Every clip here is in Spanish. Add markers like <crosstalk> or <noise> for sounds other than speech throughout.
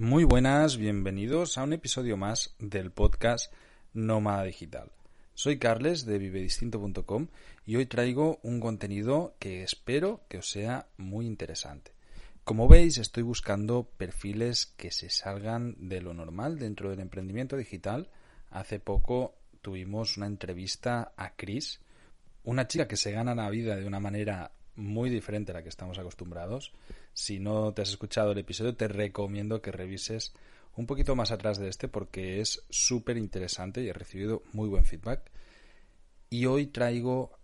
Muy buenas, bienvenidos a un episodio más del podcast Nómada Digital. Soy Carles de vivedistinto.com y hoy traigo un contenido que espero que os sea muy interesante. Como veis, estoy buscando perfiles que se salgan de lo normal dentro del emprendimiento digital. Hace poco tuvimos una entrevista a Chris, una chica que se gana la vida de una manera muy diferente a la que estamos acostumbrados. Si no te has escuchado el episodio, te recomiendo que revises un poquito más atrás de este porque es súper interesante y he recibido muy buen feedback. Y hoy traigo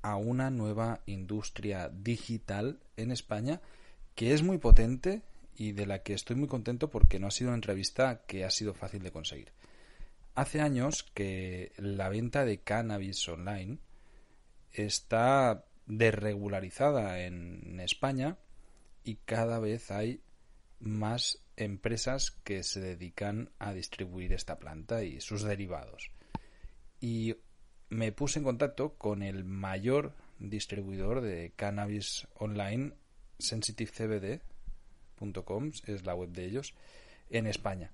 a una nueva industria digital en España que es muy potente y de la que estoy muy contento porque no ha sido una entrevista que ha sido fácil de conseguir. Hace años que la venta de cannabis online está desregularizada en España y cada vez hay más empresas que se dedican a distribuir esta planta y sus derivados. Y me puse en contacto con el mayor distribuidor de cannabis online, sensitivecbd.com, es la web de ellos, en España.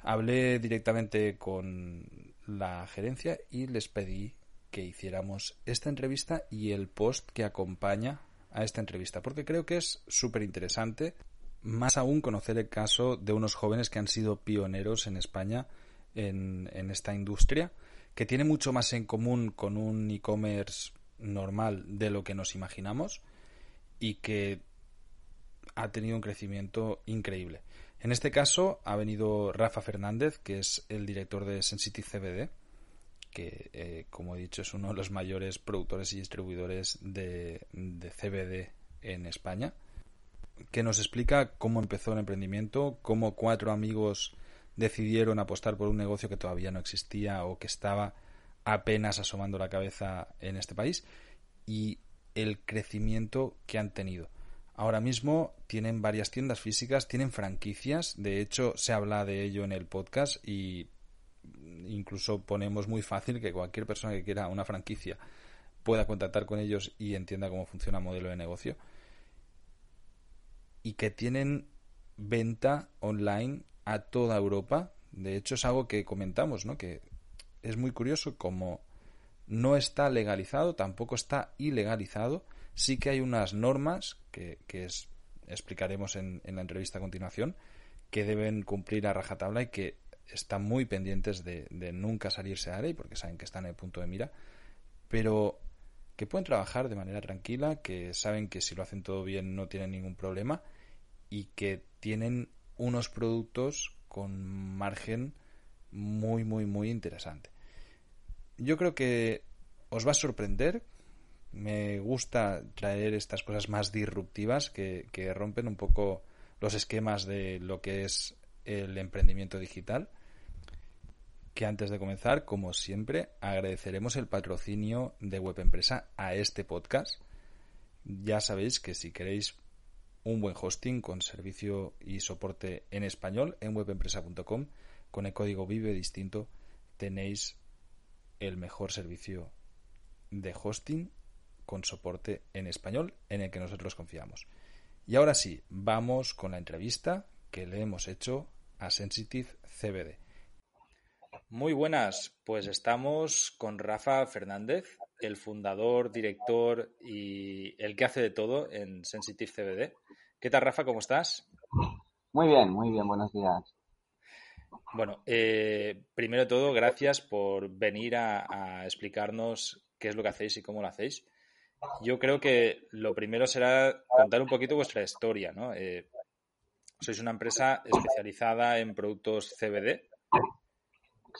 Hablé directamente con la gerencia y les pedí que hiciéramos esta entrevista y el post que acompaña a esta entrevista, porque creo que es súper interesante, más aún conocer el caso de unos jóvenes que han sido pioneros en España en, esta industria, que tiene mucho más en común con un e-commerce normal de lo que nos imaginamos y que ha tenido un crecimiento increíble. En este caso ha venido Rafa Fernández, que es el director de Sensitive CBD, que, eh, como he dicho, es uno de los mayores productores y distribuidores de, CBD en España, que nos explica cómo empezó el emprendimiento, cómo cuatro amigos decidieron apostar por un negocio que todavía no existía o que estaba apenas asomando la cabeza en este país y el crecimiento que han tenido. Ahora mismo tienen varias tiendas físicas, tienen franquicias, de hecho se habla de ello en el podcast y incluso ponemos muy fácil que cualquier persona que quiera una franquicia pueda contactar con ellos y entienda cómo funciona el modelo de negocio. Y que tienen venta online a toda Europa. De hecho, es algo que comentamos, ¿no? Que es muy curioso como no está legalizado, tampoco está ilegalizado. Sí que hay unas normas que, explicaremos en, en la entrevista a continuación que deben cumplir a rajatabla y que están muy pendientes de, nunca salirse a ley porque saben que están en el punto de mira, pero que pueden trabajar de manera tranquila, que saben que si lo hacen todo bien no tienen ningún problema y que tienen unos productos con margen muy, muy, muy interesante. Yo creo que os va a sorprender. Me gusta traer estas cosas más disruptivas que, que rompen un poco los esquemas de lo que es el emprendimiento digital. Que antes de comenzar, como siempre, agradeceremos el patrocinio de Web Empresa a este podcast. Ya sabéis que si queréis un buen hosting con servicio y soporte en español en webempresa.com con el código Vive Distinto tenéis el mejor servicio de hosting con soporte en español en el que nosotros confiamos. Y ahora sí, vamos con la entrevista que le hemos hecho a Sensitive CBD. Muy buenas, pues estamos con Rafa Fernández, el fundador, director y el que hace de todo en Sensitive CBD. ¿Qué tal, Rafa? ¿Cómo estás? Muy bien, muy bien, buenos días. Bueno, eh, primero de todo, gracias por venir a, explicarnos qué es lo que hacéis y cómo lo hacéis. Yo creo que lo primero será contar un poquito vuestra historia, ¿no? Eh, sois una empresa especializada en productos CBD.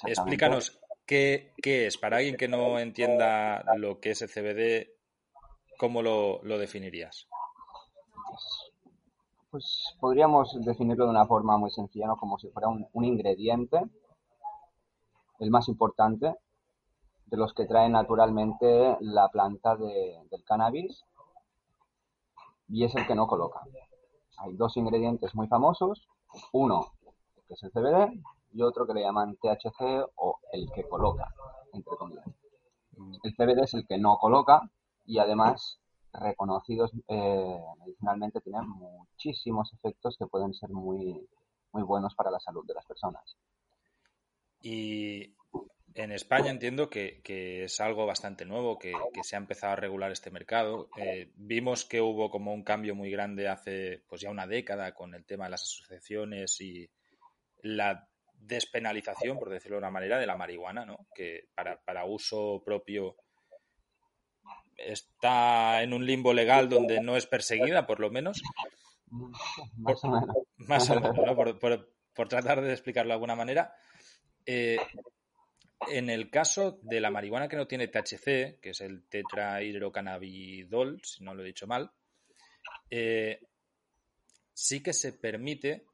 Explícanos qué, es, para alguien que no entienda lo que es el CBD, ¿cómo lo, definirías? Pues podríamos definirlo de una forma muy sencilla, ¿no? Como si fuera un, ingrediente, el más importante, de los que trae naturalmente la planta del cannabis y es el que no coloca. Hay dos ingredientes muy famosos, uno que es el CBD y otro que le llaman THC o el que coloca, entre comillas. El CBD es el que no coloca y además reconocidos eh, medicinalmente tienen muchísimos efectos que pueden ser muy, muy buenos para la salud de las personas. Y en España entiendo que, es algo bastante nuevo, que, se ha empezado a regular este mercado. Eh, vimos que hubo como un cambio muy grande hace pues ya una década con el tema de las asociaciones y la despenalización, por decirlo de una manera, de la marihuana, ¿no? que para, para uso propio está en un limbo legal donde no es perseguida, por lo menos. Más o menos. Más o menos, ¿no? por, tratar de explicarlo de alguna manera. Eh, en el caso de la marihuana que no tiene THC, que es el tetrahidrocannabidol, si no lo he dicho mal, eh, sí que se permite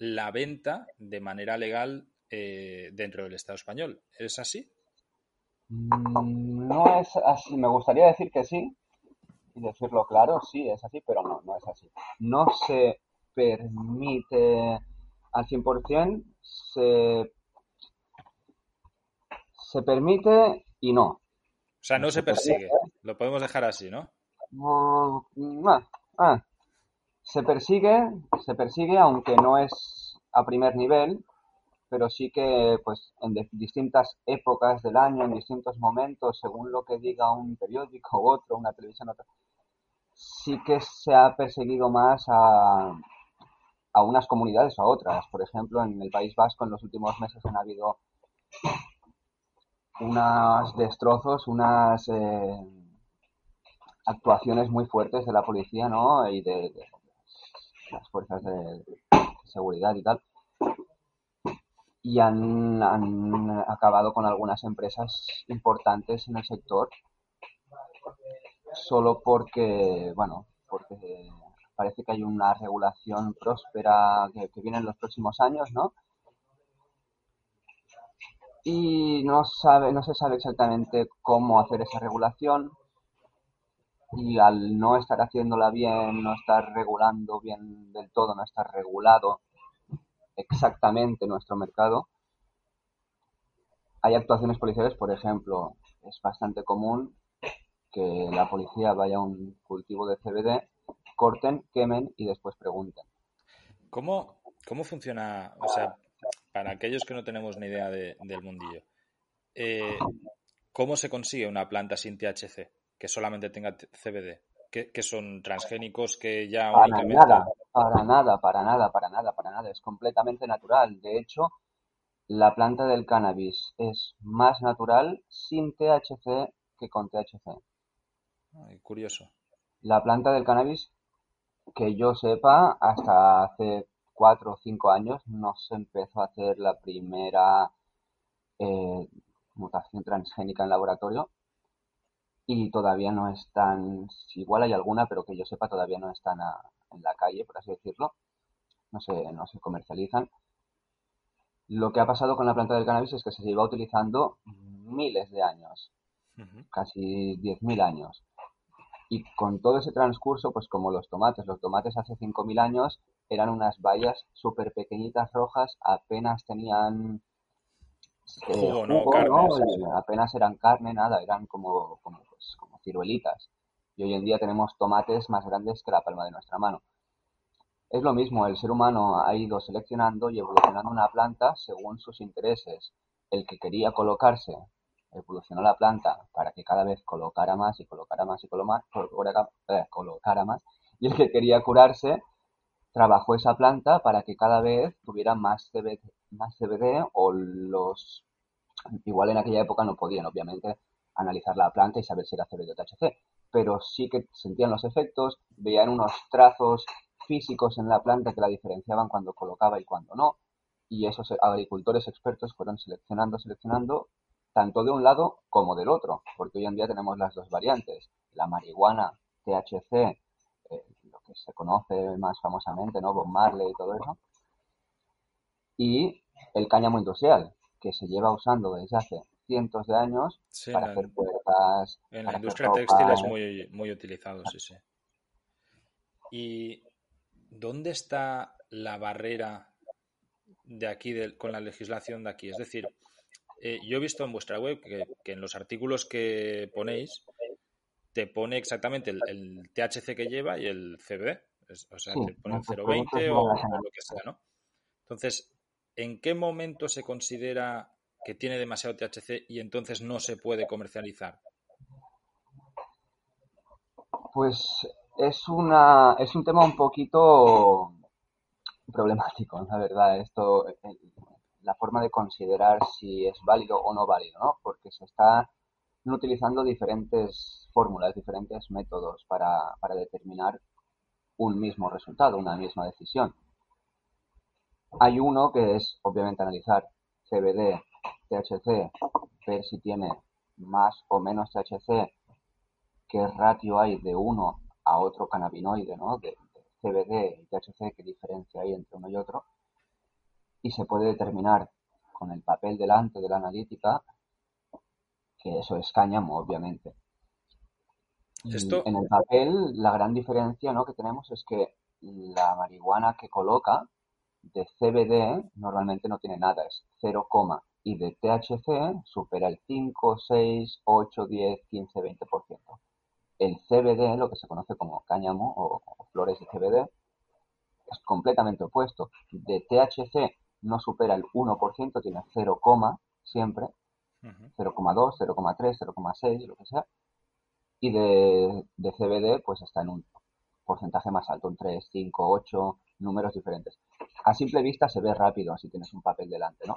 la venta de manera legal eh, dentro del Estado español. ¿Es así? Mm, no es así. Me gustaría decir que sí y decirlo claro, sí, es así, pero no, no es así. No se permite al 100%, se, se permite y no. O sea, no se persigue. Lo podemos dejar así, ¿no? Ah, ah. Se persigue, se persigue, aunque no es a primer nivel, pero sí que pues en distintas épocas del año, en distintos momentos, según lo que diga un periódico u otro, una televisión otra, sí que se ha perseguido más a, a unas comunidades o a otras. Por ejemplo, en el País Vasco en los últimos meses han habido unos destrozos, unas eh, actuaciones muy fuertes de la policía, ¿no? Y de, de las fuerzas de seguridad y tal y han, acabado con algunas empresas importantes en el sector solo porque, bueno, porque parece que hay una regulación próspera que, viene en los próximos años, ¿no? Y no, sabe, no se sabe exactamente cómo hacer esa regulación y al no estar haciéndola bien, no estar regulando bien del todo, no estar regulado, exactamente nuestro mercado. Hay actuaciones policiales, por ejemplo, es bastante común que la policía vaya a un cultivo de CBD, corten, quemen y después pregunten. ¿Cómo, cómo funciona? O sea, para aquellos que no tenemos ni idea del mundillo, eh, ¿cómo se consigue una planta sin THC que solamente tenga CBD? que, son transgénicos que ya para nada, para nada, para nada, para nada, para nada. Es completamente natural. De hecho, la planta del cannabis es más natural sin THC que con THC. curioso. La planta del cannabis, que yo sepa, hasta hace cuatro o cinco años no se empezó a hacer la primera eh, mutación transgénica en laboratorio y todavía no están, igual hay alguna, pero que yo sepa todavía no están en la calle, por así decirlo, no se, no se comercializan. Lo que ha pasado con la planta del cannabis es que se lleva utilizando miles de años, casi 10.000 años. Y con todo ese transcurso, pues como los tomates, los tomates hace 5.000 años eran unas bayas súper pequeñitas rojas, apenas tenían apenas eran carne, nada, eran como, como, pues, como ciruelitas. Y hoy en día tenemos tomates más grandes que la palma de nuestra mano. Es lo mismo, el ser humano ha ido seleccionando y evolucionando una planta según sus intereses. El que quería colocarse evolucionó la planta para que cada vez colocara más y colocara más y eh, colocara más. Y el que quería curarse trabajó esa planta para que cada vez tuviera más CBD, más CBD o los... Igual en aquella época no podían, obviamente, analizar la planta y saber si era CBD o THC, pero sí que sentían los efectos, veían unos trazos físicos en la planta que la diferenciaban cuando colocaba y cuando no, y esos agricultores expertos fueron seleccionando, seleccionando tanto de un lado como del otro, porque hoy en día tenemos las dos variantes, la marihuana, THC, eh, lo que se conoce más famosamente, ¿no? Bob Marley y todo eso, y el cáñamo industrial, que se lleva usando desde hace cientos de años para hacer puertas. En la industria textil es muy, muy utilizado, sí, sí. ¿Y dónde está la barrera de aquí con la legislación de aquí? Es decir, eh, yo he visto en vuestra web que, en los artículos que ponéis te pone exactamente el, THC que lleva y el CBD. o sea, te pone el 0,20 o, o lo que sea, ¿no? Entonces, ¿en qué momento se considera que tiene demasiado THC y entonces no se puede comercializar? Pues es una es un tema un poquito problemático, la verdad, esto la forma de considerar si es válido o no válido, ¿no? Porque se están utilizando diferentes fórmulas, diferentes métodos para, para determinar un mismo resultado, una misma decisión. Hay uno que es, obviamente, analizar CBD THC, ver si tiene más o menos THC, qué ratio hay de uno a otro cannabinoide, ¿no? De, CBD y THC, qué diferencia hay entre uno y otro. Y se puede determinar con el papel delante de la analítica que eso es cáñamo, obviamente. ¿Esto? En el papel, la gran diferencia ¿no? que tenemos es que la marihuana que coloca de CBD normalmente no tiene nada, es 0, y de THC supera el 5, 6, 8, 10, 15, 20%. El CBD, lo que se conoce como cáñamo o, flores de CBD, es completamente opuesto. De THC no supera el 1%, tiene 0, siempre, 0,2, 0,3, 0,6, lo que sea. Y de, de CBD, pues está en un porcentaje más alto, un 3, 5, 8, números diferentes. A simple vista se ve rápido si tienes un papel delante, ¿no?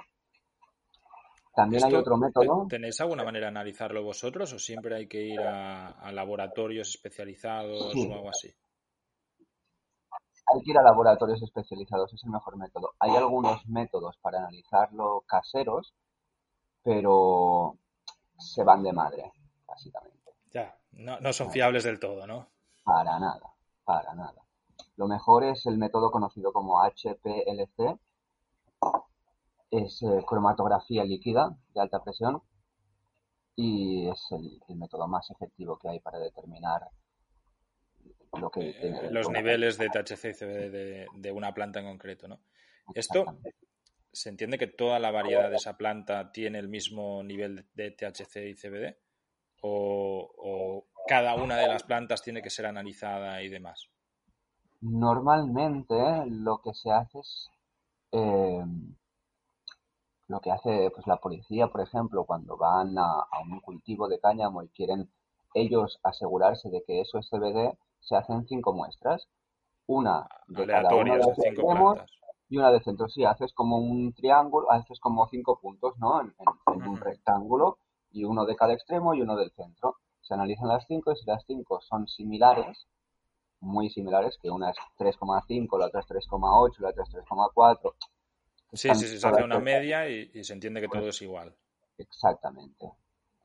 También hay otro método. ¿Tenéis alguna manera de analizarlo vosotros o siempre hay que ir a, laboratorios especializados o algo así? Hay que ir a laboratorios especializados, es el mejor método. Hay algunos métodos para analizarlo caseros, pero se van de madre, básicamente. Ya, no, no son fiables del todo, ¿no? Para nada, para nada. Lo mejor es el método conocido como HPLC, es eh, cromatografía líquida de alta presión y es el, método más efectivo que hay para determinar lo que eh, los niveles de THC y CBD de, una planta en concreto, ¿no? Esto se entiende que toda la variedad de esa planta tiene el mismo nivel de THC y CBD o, cada una de las plantas tiene que ser analizada y demás. Normalmente lo que se hace es eh, lo que hace pues la policía, por ejemplo, cuando van a, un cultivo de cáñamo y quieren ellos asegurarse de que eso es CBD, se hacen cinco muestras, una de cada una de los extremos y una de centro. Sí, haces como un triángulo, haces como cinco puntos, ¿no? En, un rectángulo y uno de cada extremo y uno del centro. Se analizan las cinco y si las cinco son similares, muy similares, que una es 3,5, la otra es 3,8, la otra es 3,4, Sí, sí, sí, se hace una media y, se entiende que todo es igual. Exactamente,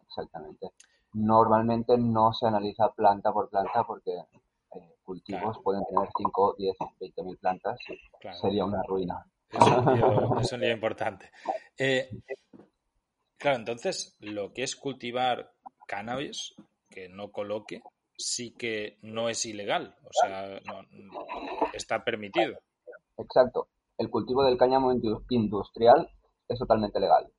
exactamente. Normalmente no se analiza planta por planta porque eh, cultivos pueden tener 5, 10, 20 mil plantas sería una ruina. <laughs> Es un lío, importante. Eh, claro, entonces lo que es cultivar cannabis, que no coloque, sí que no es ilegal, o sea, no, está permitido. Exacto el cultivo del cáñamo industrial es totalmente legal.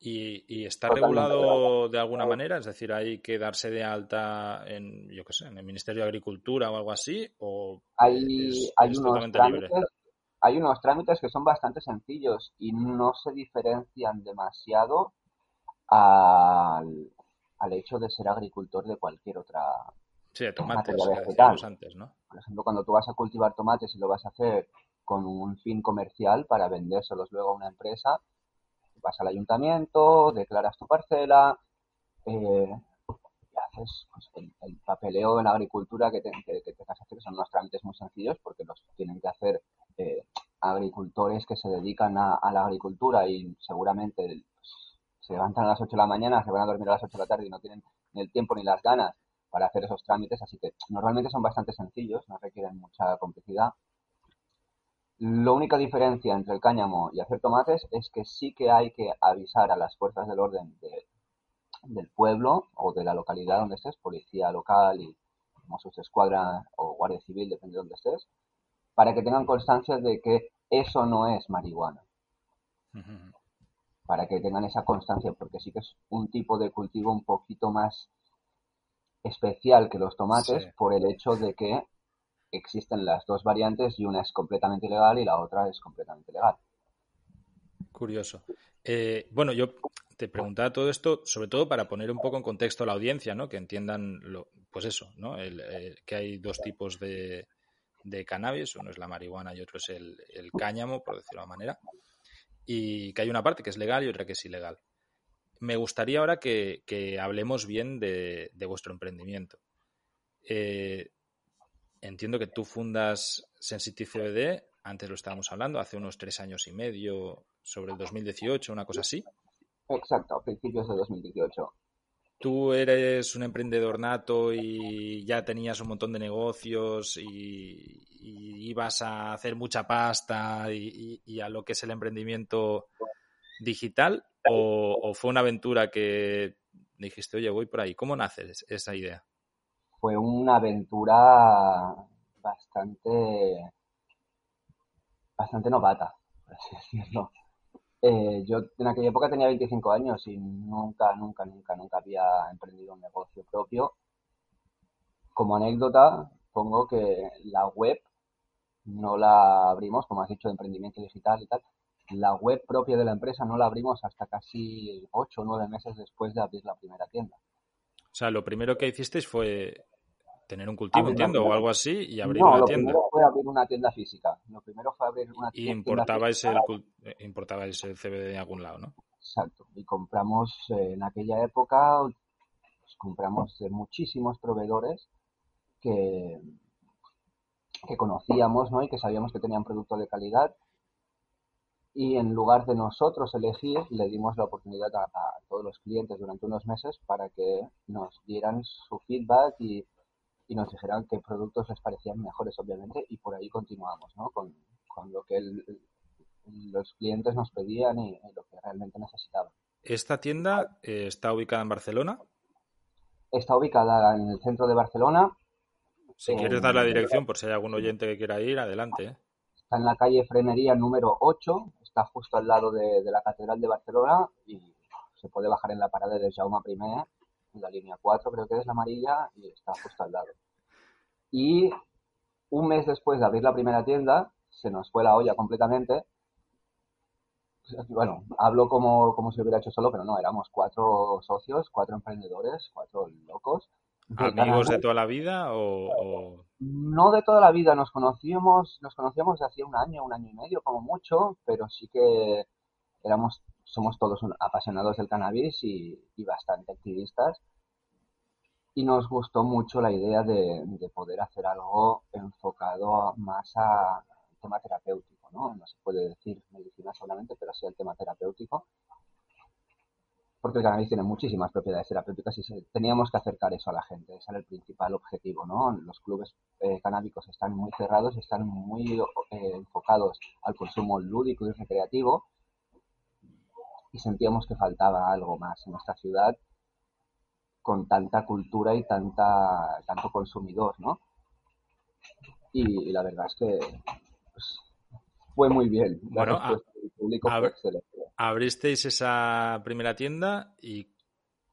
¿Y, está regulado de alguna manera? Es decir, ¿hay que darse de alta en, yo qué sé, en el Ministerio de Agricultura o algo así? ¿O hay, hay, unos trámites, hay unos trámites que son bastante sencillos y no se diferencian demasiado al, hecho de ser agricultor de cualquier otra Sí, de tomates, antes, ¿no? Por ejemplo, cuando tú vas a cultivar tomates y lo vas a hacer con un fin comercial para vendérselos luego a una empresa. Vas al ayuntamiento, declaras tu parcela, eh, y haces pues, el, papeleo en agricultura que te, que, que hacer, son unos trámites muy sencillos porque los tienen que hacer eh, agricultores que se dedican a, la agricultura y seguramente pues, se levantan a las 8 de la mañana, se van a dormir a las 8 de la tarde y no tienen ni el tiempo ni las ganas para hacer esos trámites, así que normalmente son bastante sencillos, no requieren mucha complicidad. La única diferencia entre el cáñamo y hacer tomates es que sí que hay que avisar a las fuerzas del orden del pueblo o de la localidad donde estés, policía local y Mossos de Escuadra o Guardia Civil, depende de donde estés, para que tengan constancia de que eso no es marihuana. Para que tengan esa constancia, porque sí que es un tipo de cultivo un poquito más especial que los tomates por el hecho de que existen las dos variantes y una es completamente ilegal y la otra es completamente legal. Curioso. Eh, bueno, yo te preguntaba todo esto, sobre todo para poner un poco en contexto a la audiencia, ¿no? Que entiendan, lo, pues eso, ¿no? Eh, que hay dos tipos de, de, cannabis, uno es la marihuana y otro es el, cáñamo, por decirlo de una manera, y que hay una parte que es legal y otra que es ilegal. Me gustaría ahora que, hablemos bien de, vuestro emprendimiento. Eh, entiendo que tú fundas Sensitive CBD, antes lo estábamos hablando, hace unos tres años y medio, sobre el 2018, una cosa así. Exacto, a principios de 2018. Tú eres un emprendedor nato y ya tenías un montón de negocios y, ibas a hacer mucha pasta y, a lo que es el emprendimiento digital o, fue una aventura que dijiste, oye, voy por ahí. ¿Cómo nace esa idea? Fue una aventura bastante bastante novata, por así <laughs> decirlo. Eh, yo en aquella época tenía 25 años y nunca, nunca, nunca, nunca había emprendido un negocio propio. Como anécdota, pongo que la web no la abrimos, como has dicho, de emprendimiento digital y tal. La web propia de la empresa no la abrimos hasta casi 8 o 9 meses después de abrir la primera tienda. O sea, lo primero que hicisteis fue tener un cultivo, entiendo, o algo así, y abrir una tienda. Lo primero fue abrir una tienda física. Lo primero fue abrir una y importabais el, eh, importabais el CBD de algún lado, ¿no? Exacto. Y compramos eh, en aquella época, pues, compramos de muchísimos proveedores que, que conocíamos, ¿no? Y que sabíamos que tenían productos de calidad. Y en lugar de nosotros elegir, le dimos la oportunidad a todos los clientes durante unos meses para que nos dieran su feedback y y nos dijeran qué productos les parecían mejores, obviamente, y por ahí continuamos, ¿no? Con, lo que los clientes nos pedían y, lo que realmente necesitaban. ¿Esta tienda eh, está ubicada en Barcelona? Está ubicada en el centro de Barcelona. Si quieres dar la dirección, por si hay algún oyente que quiera ir, adelante. ¿eh? Está en la calle Frenería número 8, está justo al lado de, la Catedral de Barcelona y se puede bajar en la parada de Jaume I la línea 4 creo que es la amarilla y está justo al lado. Y un mes después de abrir la primera tienda, se nos fue la olla completamente. Bueno, hablo como, como si lo hubiera hecho solo, pero no, éramos cuatro socios, cuatro emprendedores, cuatro locos. ¿Amigos de toda la vida o, No de toda la vida, nos conocíamos, nos conocíamos de hacía un año, un año y medio como mucho, pero sí que éramos somos todos apasionados del cannabis y, bastante activistas. Y nos gustó mucho la idea de, poder hacer algo enfocado más al tema terapéutico, ¿no? No se puede decir medicina solamente, pero sí al tema terapéutico. Porque el cannabis tiene muchísimas propiedades terapéuticas y teníamos que acercar eso a la gente. Ese era el principal objetivo, ¿no? Los clubes eh, canábicos están muy cerrados, están muy eh, enfocados al consumo lúdico y recreativo y sentíamos que faltaba algo más en nuestra ciudad con tanta cultura y tanta tanto consumidor, ¿no? Y, la verdad es que pues, fue muy bien. Bueno, abristeis esa primera tienda y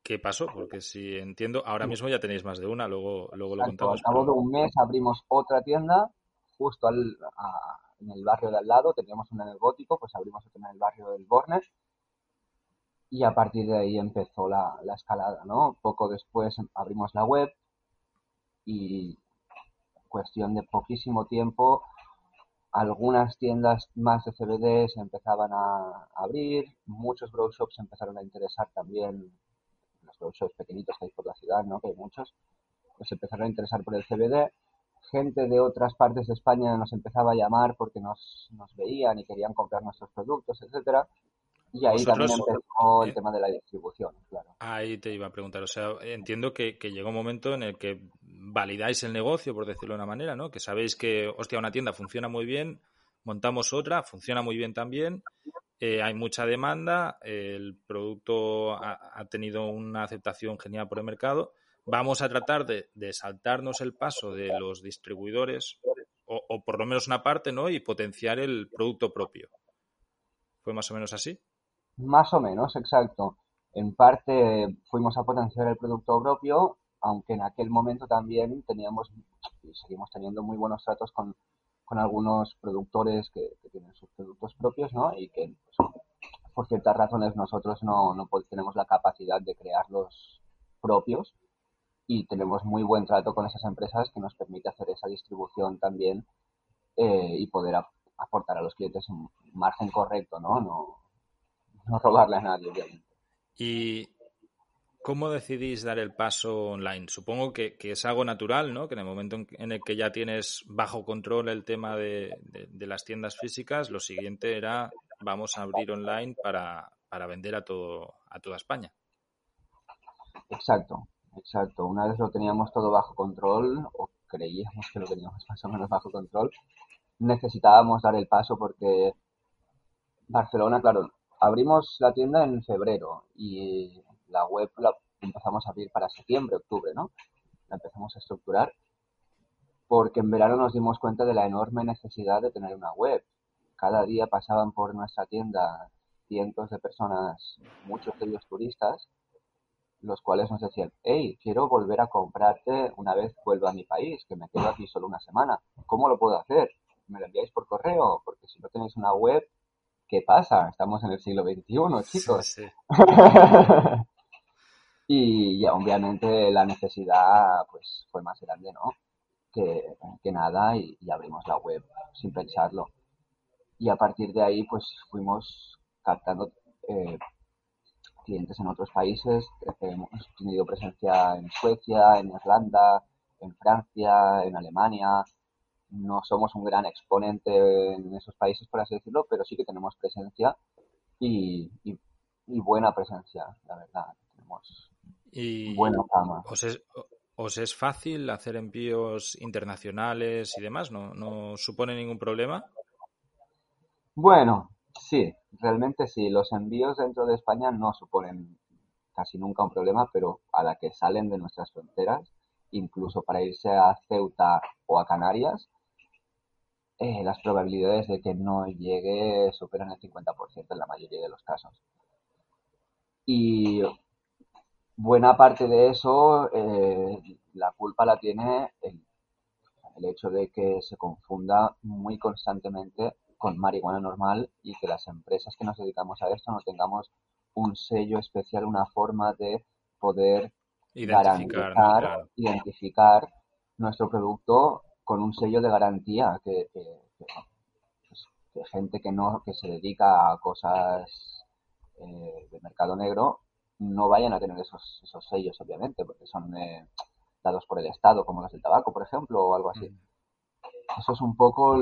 ¿qué pasó? Porque si entiendo, ahora mismo ya tenéis más de una, luego, luego lo contamos. Al cabo de un mes abrimos otra tienda justo al, en el barrio de al lado, teníamos una en el Gótico, pues abrimos otra en el barrio del Bornes y a partir de ahí empezó la, escalada, ¿no? Poco después abrimos la web y cuestión de poquísimo tiempo algunas tiendas más de CBD se empezaban a abrir, muchos grow shops empezaron a interesar también, los grow pequeñitos que hay por la ciudad, ¿no? que hay muchos, pues empezaron a interesar por el CBD. Gente de otras partes de España nos empezaba a llamar porque nos, nos veían y querían comprar nuestros productos, etcétera Y ahí también empezó el tema de la distribución, claro. Ahí te iba a preguntar, o sea, entiendo que, que llega un momento en el que validáis el negocio, por decirlo de una manera, ¿no? Que sabéis que, hostia, una tienda funciona muy bien, montamos otra, funciona muy bien también, eh, hay mucha demanda, el producto ha, tenido una aceptación genial por el mercado. Vamos a tratar de, saltarnos el paso de los distribuidores, o, o, por lo menos una parte, ¿no? Y potenciar el producto propio. ¿Fue más o menos así? Más o menos, exacto. En parte fuimos a potenciar el producto propio, aunque en aquel momento también teníamos y seguimos teniendo muy buenos tratos con, algunos productores que, tienen sus productos propios, ¿no? Y que pues, por ciertas razones nosotros no, no tenemos la capacidad de crearlos propios y tenemos muy buen trato con esas empresas que nos permite hacer esa distribución también eh, y poder aportar a los clientes un margen correcto, ¿no? No, no robarle a nadie, obviamente. ¿Y cómo decidís dar el paso online? Supongo que, es algo natural, ¿no? Que en el momento en el que ya tienes bajo control el tema de, las tiendas físicas, lo siguiente era vamos a abrir online para, para vender a todo a toda España. Exacto, exacto. Una vez lo teníamos todo bajo control, o creíamos que lo teníamos <laughs> más o menos bajo control, necesitábamos dar el paso porque Barcelona, claro, abrimos la tienda en febrero y la web la empezamos a abrir para septiembre, octubre, ¿no? La empezamos a estructurar porque en verano nos dimos cuenta de la enorme necesidad de tener una web. Cada día pasaban por nuestra tienda cientos de personas, muchos de ellos turistas, los cuales nos decían, hey, quiero volver a comprarte una vez vuelva a mi país, que me quedo aquí solo una semana. ¿Cómo lo puedo hacer? ¿Me lo enviáis por correo? Porque si no tenéis una web, ¿qué pasa? Estamos en el siglo XXI, chicos. <laughs> y ya obviamente la necesidad pues fue más grande, ¿no? Que, nada y, abrimos la web sin pensarlo. Y a partir de ahí pues fuimos captando eh, clientes en otros países. Hemos tenido presencia en Suecia, en Irlanda, en Francia, en Alemania, no somos un gran exponente en esos países, por así decirlo, pero sí que tenemos presencia y, buena presencia, la verdad. Tenemos buena fama. ¿Os es, fácil hacer envíos internacionales y demás? ¿No, ¿No supone ningún problema? Bueno, sí, realmente sí. Los envíos dentro de España no suponen casi nunca un problema, pero a la que salen de nuestras fronteras, incluso para irse a Ceuta o a Canarias, eh, las probabilidades de que no llegue superan el 50% en la mayoría de los casos. Y buena parte de eso, eh, la culpa la tiene el, el hecho de que se confunda muy constantemente con marihuana normal y que las empresas que nos dedicamos a esto no tengamos un sello especial, una forma de poder identificar, garantizar, identificar nuestro producto con un sello de garantía que, pues, que, gente que no que se dedica a cosas eh, de mercado negro no vayan a tener esos, esos sellos obviamente porque son eh, dados por el Estado como los del tabaco por ejemplo o algo así mm. eso es un poco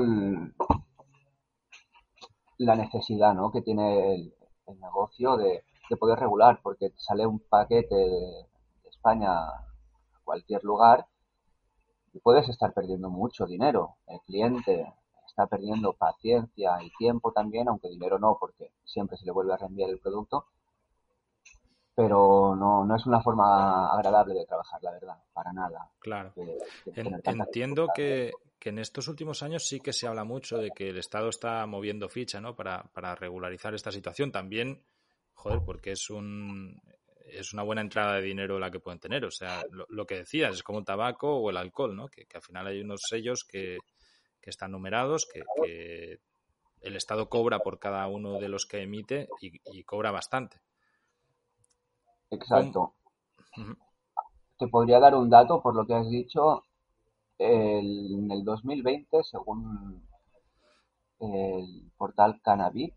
la necesidad ¿no? que tiene el, negocio de, de, poder regular porque sale un paquete de España a cualquier lugar puedes estar perdiendo mucho dinero. El cliente está perdiendo paciencia y tiempo también, aunque dinero no, porque siempre se le vuelve a reenviar el producto. Pero no, no es una forma agradable de trabajar, la verdad, para nada. Claro. Entiendo que, que, en estos últimos años sí que se habla mucho de que el Estado está moviendo ficha ¿no? para, para regularizar esta situación. También, joder, porque es un, es una buena entrada de dinero la que pueden tener. O sea, lo, que decías, es como el tabaco o el alcohol, ¿no? Que, al final hay unos sellos que, están numerados, que, el Estado cobra por cada uno de los que emite y, cobra bastante. Exacto. Te podría dar un dato por lo que has dicho. en el 2020, según el portal Cannabit,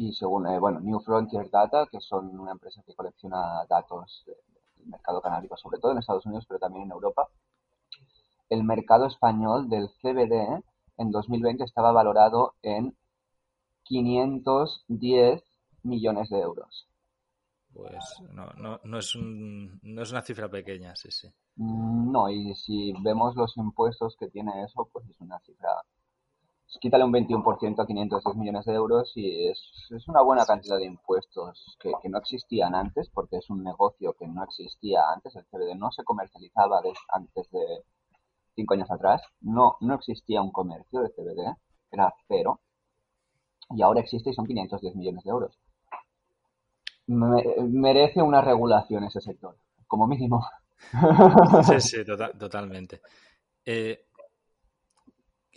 y según, eh, bueno, New Frontier Data, que son una empresa que colecciona datos del mercado canábico, sobre todo en Estados Unidos, pero también en Europa, el mercado español del CBD en 2020 estaba valorado en 510 millones de euros. Pues no, no, no, es no es una cifra pequeña, sí, sí. Mm, no, y si vemos los impuestos que tiene eso, pues es una cifra. Quítale un 21% a 510 millones de euros y es, es una buena cantidad de impuestos que, que, no existían antes, porque es un negocio que no existía antes. El CBD no se comercializaba antes de cinco años atrás. No, no existía un comercio de CBD, era cero. Y ahora existe y son 510 millones de euros merece una regulación ese sector, como mínimo. Sí, sí, <laughs> tota-, totalmente. Eh,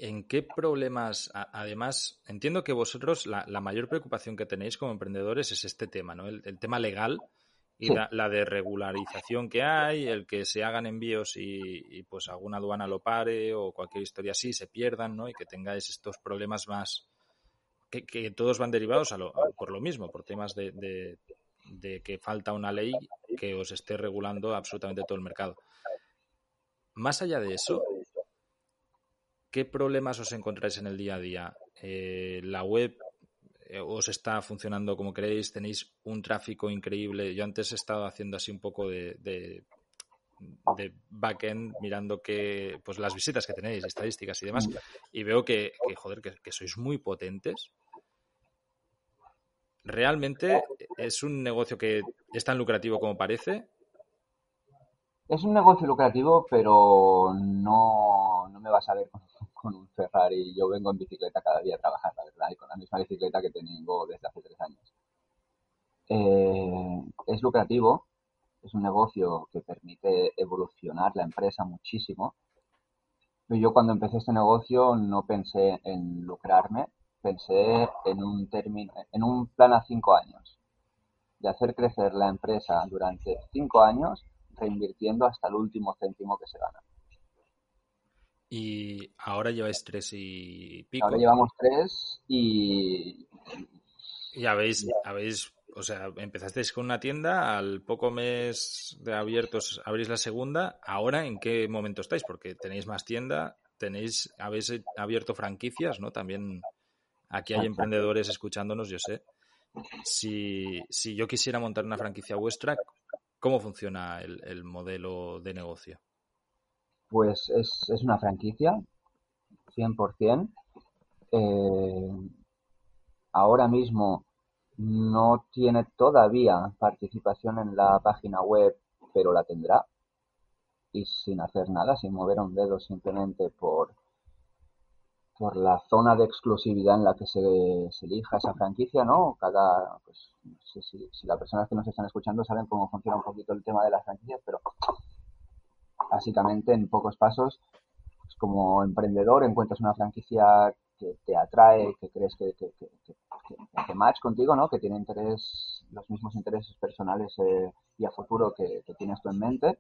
¿En qué problemas, además, entiendo que vosotros la, mayor preocupación que tenéis como emprendedores es este tema, ¿no? El, tema legal y la, de regularización que hay, el que se hagan envíos y, pues alguna aduana lo pare o cualquier historia así, se pierdan, ¿no? Y que tengáis estos problemas más que, todos van derivados a por lo mismo, por temas de, de que falta una ley que os esté regulando absolutamente todo el mercado. Más allá de eso, ¿qué problemas os encontráis en el día a día? Eh, ¿La web eh, os está funcionando como queréis? ¿Tenéis un tráfico increíble? Yo antes he estado haciendo así un poco de, backend mirando que pues las visitas que tenéis, estadísticas y demás, y veo que, joder, que sois muy potentes ¿realmente es un negocio que es tan lucrativo como parece? Es un negocio lucrativo, pero no, me vas a ver con, un Ferrari. Yo vengo en bicicleta cada día a trabajar, la verdad, y con la misma bicicleta que tengo desde hace tres años. Eh, es lucrativo, es un negocio que permite evolucionar la empresa muchísimo. Yo cuando empecé este negocio no pensé en lucrarme, pensé en un término, en un plan a cinco años, de hacer crecer la empresa durante cinco años, reinvirtiendo hasta el último céntimo que se gana. Y ahora lleváis tres y pico. Ahora llevamos tres y. Y habéis, habéis, o sea, empezasteis con una tienda, al poco mes de abiertos abrís la segunda. Ahora, ¿en qué momento estáis? Porque tenéis más tienda, tenéis, habéis abierto franquicias, ¿no? También Aquí hay emprendedores escuchándonos, yo sé. Si, yo quisiera montar una franquicia vuestra, ¿cómo funciona el, modelo de negocio? Pues es, una franquicia, 100%. Eh, ahora mismo no tiene todavía participación en la página web, pero la tendrá. Y sin hacer nada, sin mover un dedo, simplemente por, por la zona de exclusividad en la que se, elija esa franquicia, ¿no? Cada, pues, no sé si, si las personas que nos están escuchando saben cómo funciona un poquito el tema de las franquicias, pero básicamente en pocos pasos, como emprendedor encuentras una franquicia que te atrae, que crees que, que, que, que, match contigo, ¿no? Que tiene interés, los mismos intereses personales eh, y a futuro que, tienes tú en mente.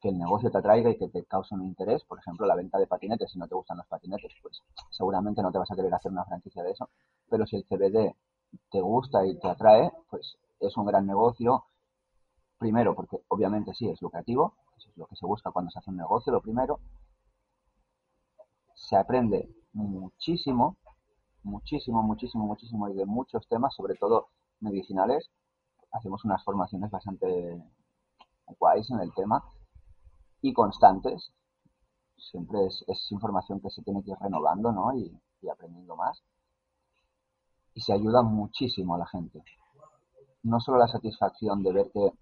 Que el negocio te atraiga y que te cause un interés, por ejemplo, la venta de patinetes, si no te gustan los patinetes, pues seguramente no te vas a querer hacer una franquicia de eso, pero si el CBD te gusta y te atrae, pues es un gran negocio, primero porque obviamente sí es lucrativo, eso es lo que se busca cuando se hace un negocio, lo primero, se aprende muchísimo, muchísimo, muchísimo, muchísimo y de muchos temas, sobre todo medicinales, hacemos unas formaciones bastante guays en el tema y constantes. Siempre es, información que se tiene que ir renovando ¿no? y, aprendiendo más. Y se ayuda muchísimo a la gente. No solo la satisfacción de ver que,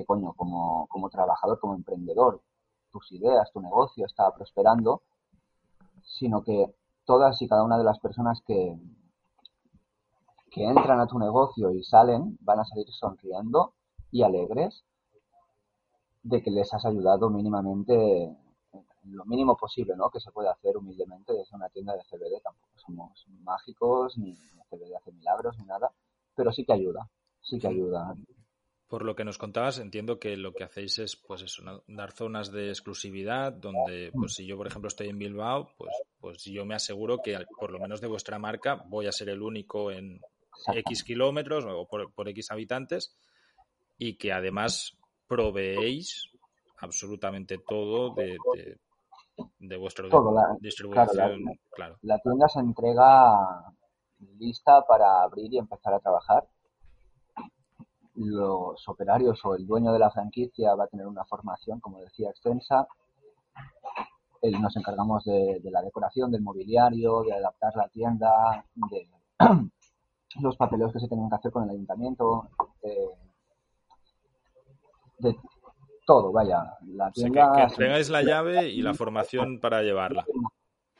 que coño, como, como trabajador, como emprendedor, tus ideas, tu negocio está prosperando, sino que todas y cada una de las personas que, que entran a tu negocio y salen van a salir sonriendo y alegres de que les has ayudado mínimamente, lo mínimo posible, ¿no? Que se puede hacer humildemente desde una tienda de CBD. Tampoco somos mágicos, ni CBD hace milagros, ni nada, pero sí que ayuda, sí que ayuda. Por lo que nos contabas, entiendo que lo que hacéis es, pues eso, dar zonas de exclusividad donde, pues si yo, por ejemplo, estoy en Bilbao, pues, pues yo me aseguro que, por lo menos de vuestra marca, voy a ser el único en X kilómetros o por, por X habitantes y que además proveéis absolutamente todo de, de, vuestra distribución. Claro, la, tienda se entrega lista para abrir y empezar a trabajar. Los operarios o el dueño de la franquicia va a tener una formación, como decía, extensa. Nos encargamos de, la decoración, del mobiliario, de adaptar la tienda, de <clears throat> los papeleos que se tienen que hacer con el ayuntamiento, de, todo, vaya. La tienda, que, entregáis la llave y la formación para llevarla.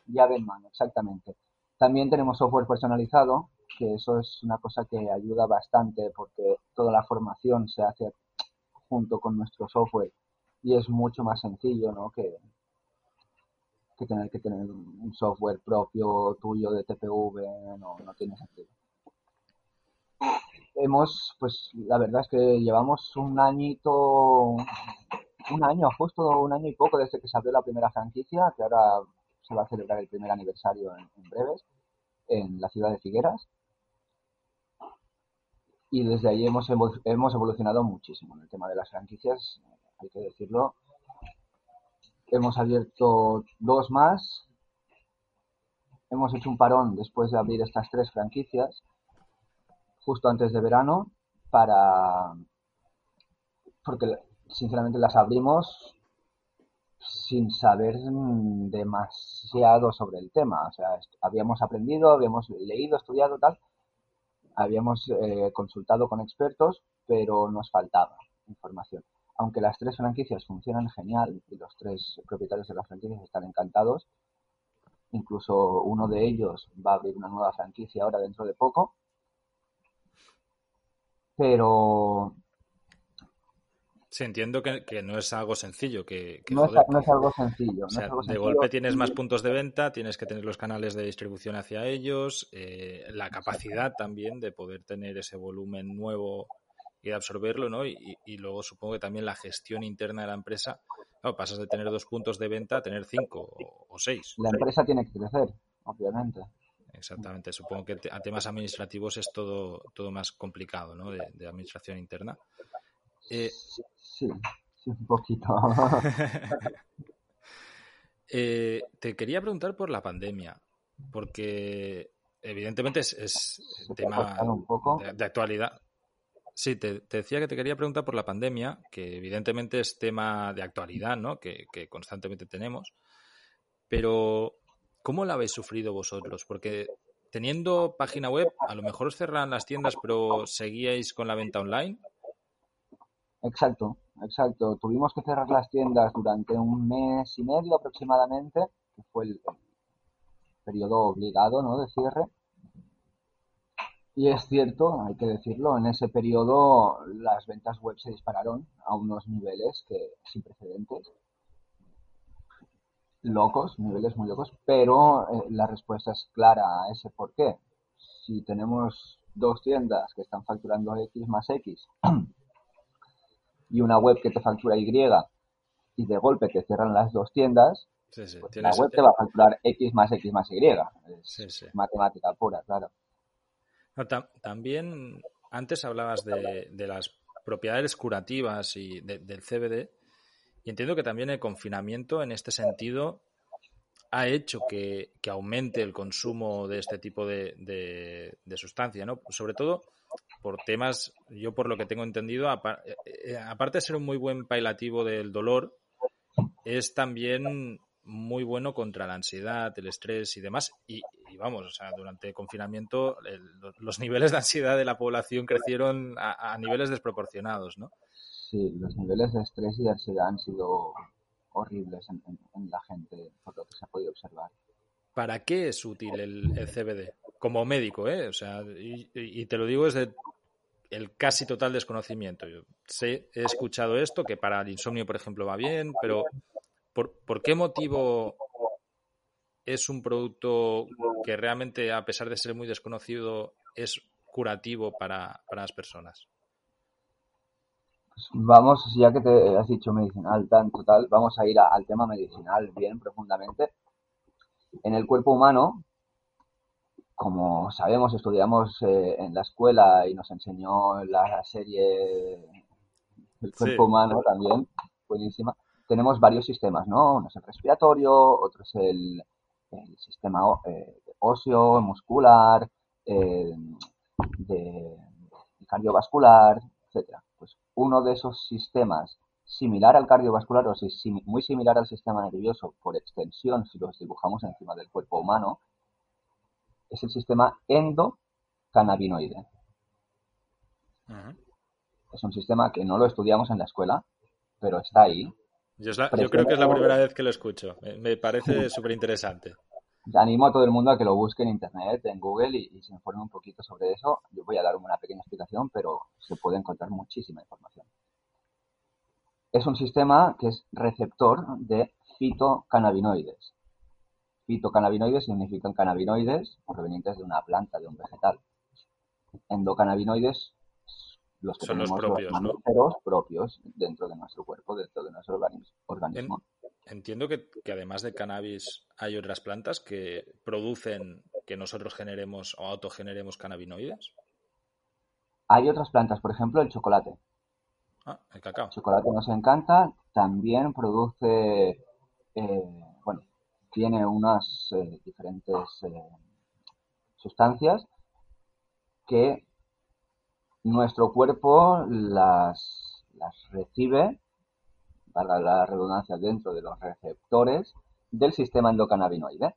Llave en mano, exactamente. También tenemos software personalizado, que eso es una cosa que ayuda bastante porque toda la formación se hace junto con nuestro software y es mucho más sencillo, ¿no? Que, que tener que tener un software propio tuyo de TPV, no, no tiene sentido. Hemos, pues la verdad es que llevamos un añito, un año, justo un año y poco desde que se abrió la primera franquicia, que ahora se va a celebrar el primer aniversario en, breves en la ciudad de Figueras. Y desde ahí hemos, hemos evolucionado muchísimo en el tema de las franquicias, hay que decirlo. Hemos abierto dos más. Hemos hecho un parón después de abrir estas tres franquicias, justo antes de verano, para. porque sinceramente las abrimos sin saber demasiado sobre el tema. O sea, habíamos aprendido, habíamos leído, estudiado, tal, habíamos eh, consultado con expertos, pero nos faltaba información. Aunque las tres franquicias funcionan genial y los tres propietarios de las franquicias están encantados, incluso uno de ellos va a abrir una nueva franquicia ahora dentro de poco, pero Sí, entiendo que, no es algo sencillo. Que, no, es, algo sencillo. de golpe tienes más puntos de venta, tienes que tener los canales de distribución hacia ellos, eh, la capacidad también de poder tener ese volumen nuevo y de absorberlo, ¿no? Y, luego supongo que también la gestión interna de la empresa, pasas de tener dos puntos de venta a tener cinco o, seis. La empresa tiene que crecer, obviamente. Exactamente, supongo que a temas administrativos es todo, todo más complicado, ¿no? De, de administración interna. Eh, sí, sí, un poquito. <laughs> Eh, te quería preguntar por la pandemia, porque evidentemente es, un tema De, actualidad. Sí, te, decía que te quería preguntar por la pandemia, que evidentemente es tema de actualidad, ¿no? Que, que constantemente tenemos. Pero, ¿cómo la habéis sufrido vosotros? Porque teniendo página web, a lo mejor os cerran las tiendas, pero seguíais con la venta online. Exacto, exacto. Tuvimos que cerrar las tiendas durante un mes y medio aproximadamente, que fue el, periodo obligado ¿no? de cierre. Y es cierto, hay que decirlo, en ese periodo las ventas web se dispararon a unos niveles que sin precedentes. Locos, niveles muy locos, pero eh, la respuesta es clara a ese por qué. Si tenemos dos tiendas que están facturando X más X <clears throat> y una web que te factura Y y de golpe te cierran las dos tiendas, pues la web te va a facturar X más X más Y. Es matemática pura, claro. también antes hablabas de, las propiedades curativas y del CBD y entiendo que también el confinamiento en este sentido ha hecho que, aumente el consumo de este tipo de, de, sustancia, ¿no? Sobre todo por temas, yo por lo que tengo entendido, eh, eh, aparte de ser un muy buen pailativo del dolor, es también muy bueno contra la ansiedad, el estrés y demás. Y, vamos, o sea, durante el confinamiento los niveles de ansiedad de la población crecieron a, niveles desproporcionados, ¿no? Sí, los niveles de estrés y de ansiedad han sido horribles en, la gente, por lo que se ha podido observar. ¿Para qué es útil el, el CBD? Como médico, ¿eh? O sea, y, te lo digo desde el casi total desconocimiento. Yo sé, he escuchado esto, que para el insomnio, por ejemplo, va bien, pero ¿por, qué motivo es un producto que realmente, a pesar de ser muy desconocido, es curativo para, las personas? Pues vamos, ya que te has dicho medicinal tan total, vamos a ir al tema medicinal bien profundamente. En el cuerpo humano como sabemos, estudiamos eh, en la escuela y nos enseñó la serie El cuerpo humano también, buenísima. Tenemos varios sistemas, ¿no? Uno es el respiratorio, otro es el, sistema eh, óseo, muscular, eh, de cardiovascular, etcétera. Pues uno de esos sistemas similar al cardiovascular o muy similar al sistema nervioso por extensión, si los dibujamos encima del cuerpo humano, es el sistema endocannabinoide. Es un sistema que no lo estudiamos en la escuela, pero está ahí. Yo, creo que es la primera vez que lo escucho. Me parece <laughs> súper interesante. Animo a todo el mundo a que lo busque en Internet, en Google y, se informe un poquito sobre eso. Yo voy a dar una pequeña explicación, pero se puede encontrar muchísima información. Es un sistema que es receptor de fitocannabinoides. Fitocannabinoides significan cannabinoides provenientes de una planta, de un vegetal. Endocannabinoides los que Son los propios, los propios dentro de nuestro cuerpo, dentro de nuestro organismo. Entiendo que, además de cannabis hay otras plantas que producen que nosotros generemos o autogeneremos cannabinoides. Hay otras plantas, por ejemplo, el chocolate. Ah, el cacao. El chocolate nos encanta, también produce, eh, bueno, tiene unas eh, diferentes eh, sustancias que nuestro cuerpo las, las recibe, valga la redundancia, dentro de los receptores del sistema endocannabinoide.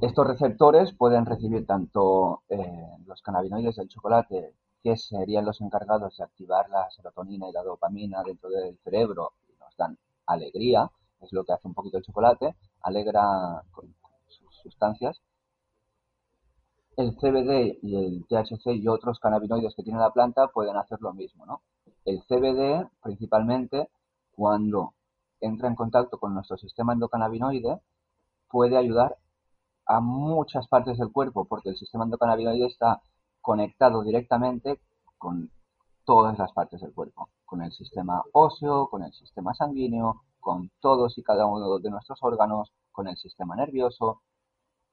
Estos receptores pueden recibir tanto eh, los cannabinoides del chocolate, que serían los encargados de activar la serotonina y la dopamina dentro del cerebro y nos dan alegría, es lo que hace un poquito el chocolate, alegra con sus sustancias, el CBD y el THC y otros cannabinoides que tiene la planta pueden hacer lo mismo, ¿no? El CBD, principalmente, cuando entra en contacto con nuestro sistema endocannabinoide, puede ayudar a muchas partes del cuerpo, porque el sistema endocannabinoide está conectado directamente con todas las partes del cuerpo, con el sistema óseo, con el sistema sanguíneo, con todos y cada uno de nuestros órganos, con el sistema nervioso,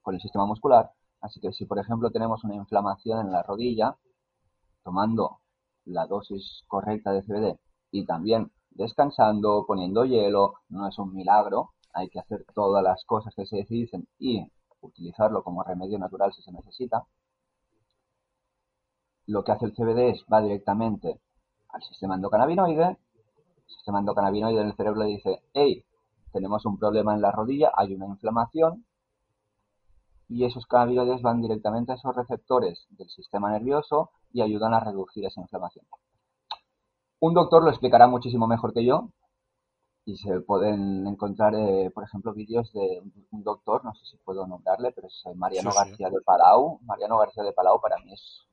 con el sistema muscular. Así que si, por ejemplo, tenemos una inflamación en la rodilla, tomando la dosis correcta de CBD y también descansando, poniendo hielo, no es un milagro, hay que hacer todas las cosas que se dicen y utilizarlo como remedio natural si se necesita. Lo que hace el CBD es va directamente al sistema endocannabinoide, sistema endocannabinoide en el cerebro le dice, hey, tenemos un problema en la rodilla, hay una inflamación, y esos cannabinoides van directamente a esos receptores del sistema nervioso y ayudan a reducir esa inflamación. Un doctor lo explicará muchísimo mejor que yo y se pueden encontrar, eh, por ejemplo, vídeos de un doctor, no sé si puedo nombrarle, pero es Mariano García de Palau. Mariano García de Palau para mí es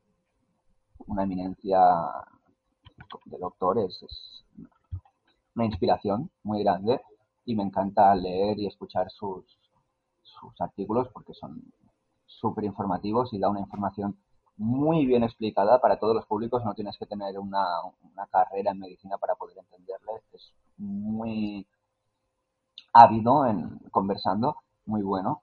una eminencia de doctores, es una inspiración muy grande y me encanta leer y escuchar sus, sus artículos porque son súper informativos y da una información muy bien explicada para todos los públicos. No tienes que tener una, carrera en medicina para poder entenderle. Es muy ávido en conversando, muy bueno.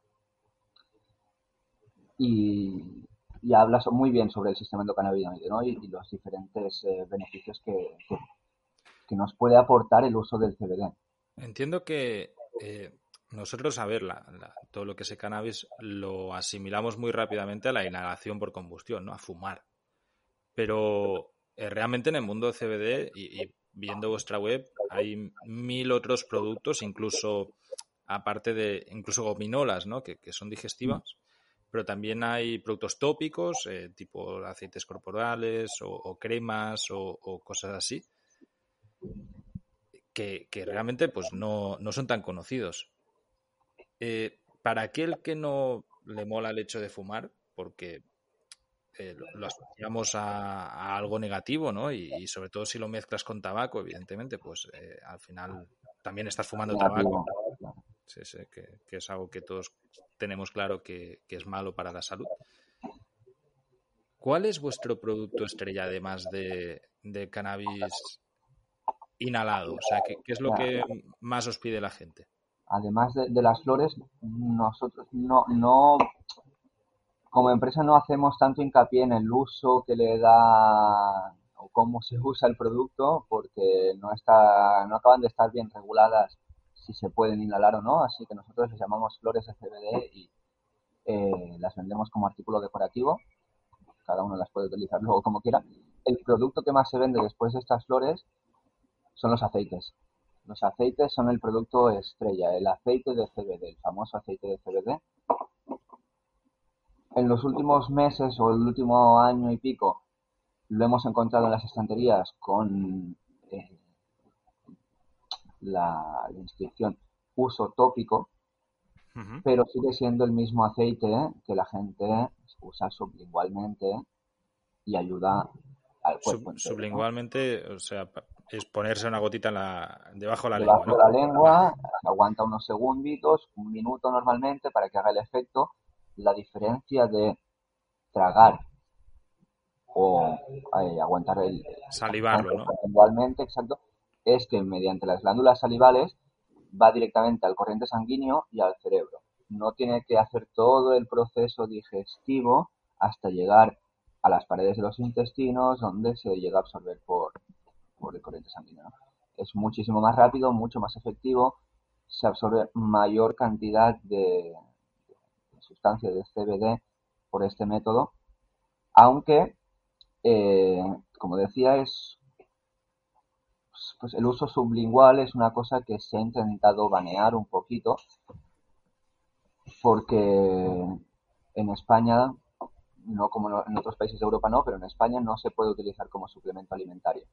Y, y habla muy bien sobre el sistema endocannabinoide ¿no? y, los diferentes eh, beneficios que, nos puede aportar el uso del CBD. Entiendo que eh, nosotros, a ver, todo lo que es cannabis lo asimilamos muy rápidamente a la inhalación por combustión, ¿no? A fumar. Pero eh, realmente en el mundo de CBD y, viendo vuestra web hay mil otros productos, incluso aparte de, incluso gominolas, ¿no? Que, son digestivas. Pero también hay productos tópicos, eh, tipo aceites corporales o, cremas o, cosas así, que, realmente pues no, no son tan conocidos. Eh, para aquel que no le mola el hecho de fumar, porque eh, lo, asociamos a, algo negativo, ¿no? Y, sobre todo si lo mezclas con tabaco, evidentemente, pues eh, al final también estás fumando tabaco. Sí, sí, que, es algo que todos tenemos claro que, es malo para la salud. ¿Cuál es vuestro producto estrella además de, cannabis inhalado? O sea, ¿qué, es lo que más os pide la gente? además de, las flores, nosotros no, no, como empresa no hacemos tanto hincapié en el uso que le da o cómo se usa el producto porque no está, no acaban de estar bien reguladas si se pueden inhalar o no, así que nosotros les llamamos flores de CBD y eh, las vendemos como artículo decorativo, cada uno las puede utilizar luego como quiera. El producto que más se vende después de estas flores son los aceites. Los aceites son el producto estrella, el aceite de CBD, el famoso aceite de CBD. En los últimos meses o el último año y pico lo hemos encontrado en las estanterías con eh, la, inscripción uso tópico, pero sigue siendo el mismo aceite que la gente usa sublingualmente y ayuda al cuerpo. sublingualmente, o sea, es ponerse una gotita en la, debajo de la debajo lengua. de la lengua, aguanta unos segunditos, un minuto normalmente para que haga el efecto. La diferencia de tragar o aguantar el salivarlo, ¿no? Igualmente, exacto, es que mediante las glándulas salivales va directamente al corriente sanguíneo y al cerebro. No tiene que hacer todo el proceso digestivo hasta llegar a las paredes de los intestinos, donde se llega a absorber por, por el corriente sanguíneo. Es muchísimo más rápido, mucho más efectivo, se absorbe mayor cantidad de, de sustancia de CBD por este método, aunque, eh, como decía, es pues el uso sublingual es una cosa que se ha intentado banear un poquito porque en España, no como en otros países de Europa no, pero en España no se puede utilizar como suplemento alimentario.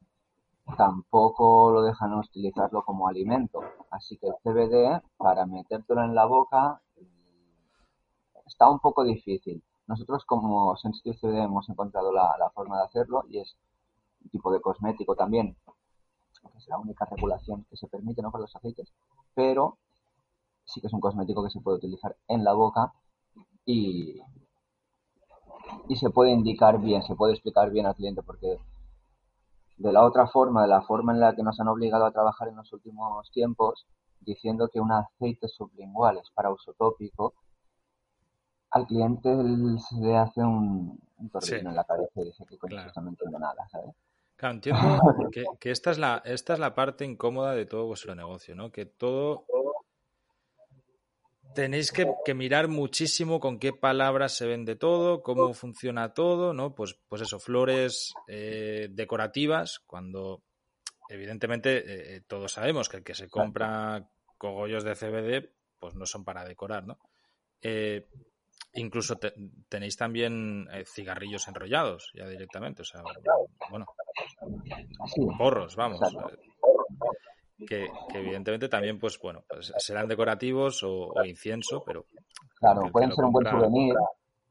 Tampoco lo dejan utilizarlo como alimento. Así que el CBD, para metértelo en la boca, está un poco difícil. Nosotros como Sensitive CBD hemos encontrado la, la forma de hacerlo y es un tipo de cosmético también que es la única regulación que se permite ¿no? para los aceites, pero sí que es un cosmético que se puede utilizar en la boca y, y se puede indicar bien, se puede explicar bien al cliente, porque de la otra forma, de la forma en la que nos han obligado a trabajar en los últimos tiempos, diciendo que un aceite sublingual es para uso tópico, al cliente se le hace un, un en la cabeza y dice que coño claro. no entiendo nada, ¿sabes? Claro, entiendo <laughs> que, que, esta, es la, esta es la parte incómoda de todo vuestro negocio, ¿no? Que todo... Tenéis que, que, mirar muchísimo con qué palabras se vende todo, cómo funciona todo, ¿no? Pues, pues eso, flores eh, decorativas, cuando evidentemente eh, eh, todos sabemos que el que se compra cogollos de CBD, pues no son para decorar, ¿no? Eh, incluso te, tenéis también eh, cigarrillos enrollados ya directamente, o sea, bueno, porros, vamos. Que, que, evidentemente también, pues bueno, pues serán decorativos o, o incienso, pero. Claro, pueden ser un buen souvenir.